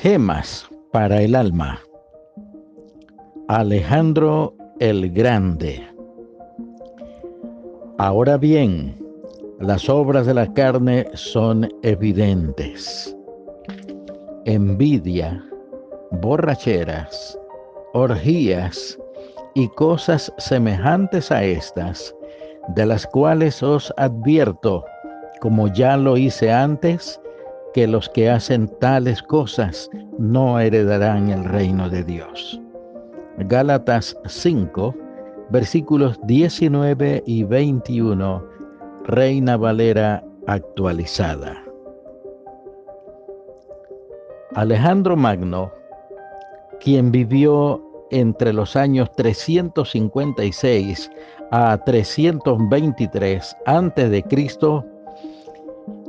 Gemas para el alma. Alejandro el Grande. Ahora bien, las obras de la carne son evidentes. Envidia, borracheras, orgías y cosas semejantes a estas, de las cuales os advierto, como ya lo hice antes, que los que hacen tales cosas no heredarán el reino de Dios. Gálatas 5, versículos 19 y 21, Reina Valera actualizada. Alejandro Magno, quien vivió entre los años 356 a 323 antes de Cristo,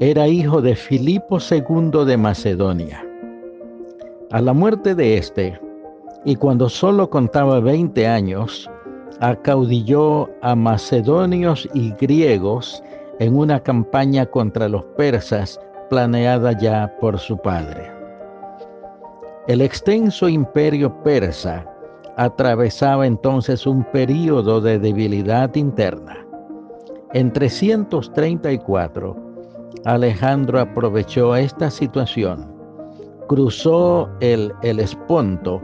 era hijo de Filipo II de Macedonia. A la muerte de este, y cuando solo contaba 20 años, acaudilló a macedonios y griegos en una campaña contra los persas planeada ya por su padre. El extenso imperio persa atravesaba entonces un período de debilidad interna. En 334, Alejandro aprovechó esta situación, cruzó el, el Esponto,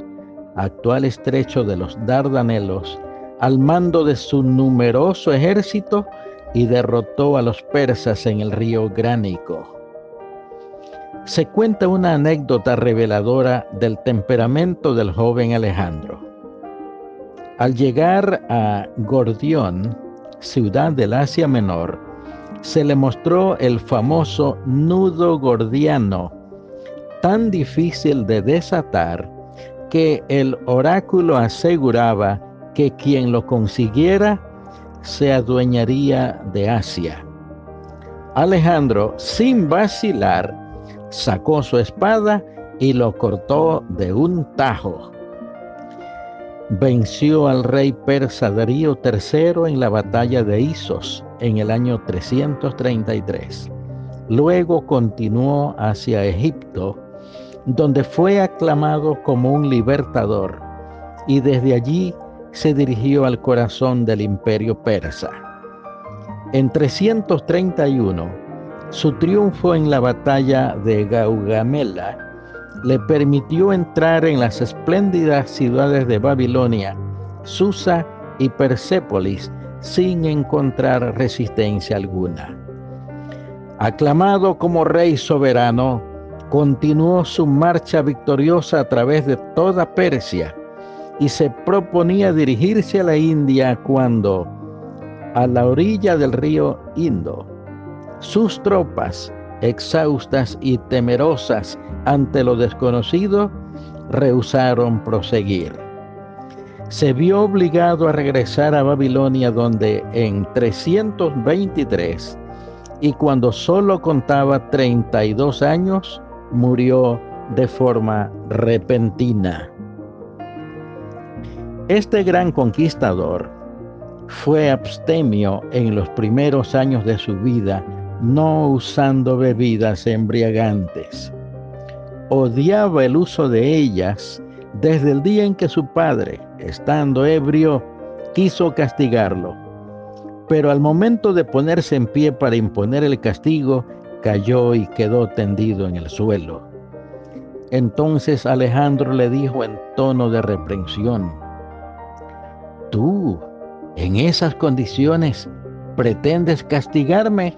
actual estrecho de los Dardanelos, al mando de su numeroso ejército y derrotó a los persas en el río Gránico. Se cuenta una anécdota reveladora del temperamento del joven Alejandro. Al llegar a Gordión, ciudad del Asia Menor, se le mostró el famoso nudo gordiano, tan difícil de desatar que el oráculo aseguraba que quien lo consiguiera se adueñaría de Asia. Alejandro, sin vacilar, sacó su espada y lo cortó de un tajo venció al rey persa Darío III en la batalla de Isos en el año 333. Luego continuó hacia Egipto, donde fue aclamado como un libertador, y desde allí se dirigió al corazón del imperio persa. En 331, su triunfo en la batalla de Gaugamela le permitió entrar en las espléndidas ciudades de Babilonia, Susa y Persépolis sin encontrar resistencia alguna. Aclamado como rey soberano, continuó su marcha victoriosa a través de toda Persia y se proponía dirigirse a la India cuando, a la orilla del río Indo, sus tropas exhaustas y temerosas ante lo desconocido, rehusaron proseguir. Se vio obligado a regresar a Babilonia donde en 323 y cuando solo contaba 32 años, murió de forma repentina. Este gran conquistador fue abstemio en los primeros años de su vida no usando bebidas embriagantes. Odiaba el uso de ellas desde el día en que su padre, estando ebrio, quiso castigarlo. Pero al momento de ponerse en pie para imponer el castigo, cayó y quedó tendido en el suelo. Entonces Alejandro le dijo en tono de reprensión, Tú, en esas condiciones, pretendes castigarme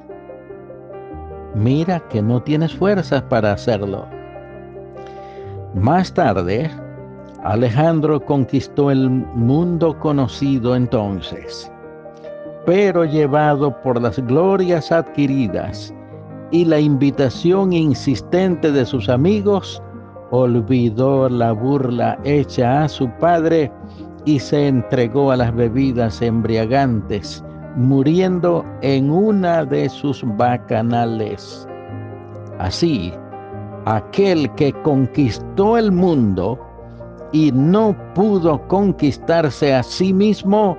mira que no tienes fuerzas para hacerlo. Más tarde, Alejandro conquistó el mundo conocido entonces, pero llevado por las glorias adquiridas y la invitación insistente de sus amigos, olvidó la burla hecha a su padre y se entregó a las bebidas embriagantes muriendo en una de sus bacanales. Así, aquel que conquistó el mundo y no pudo conquistarse a sí mismo,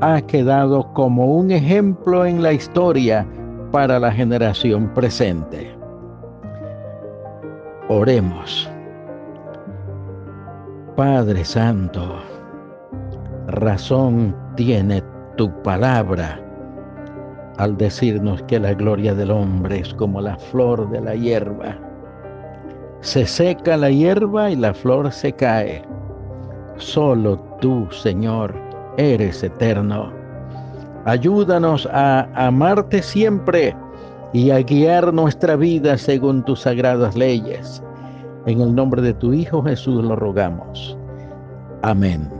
ha quedado como un ejemplo en la historia para la generación presente. Oremos. Padre Santo, razón tiene tu palabra al decirnos que la gloria del hombre es como la flor de la hierba. Se seca la hierba y la flor se cae. Solo tú, Señor, eres eterno. Ayúdanos a amarte siempre y a guiar nuestra vida según tus sagradas leyes. En el nombre de tu Hijo Jesús lo rogamos. Amén.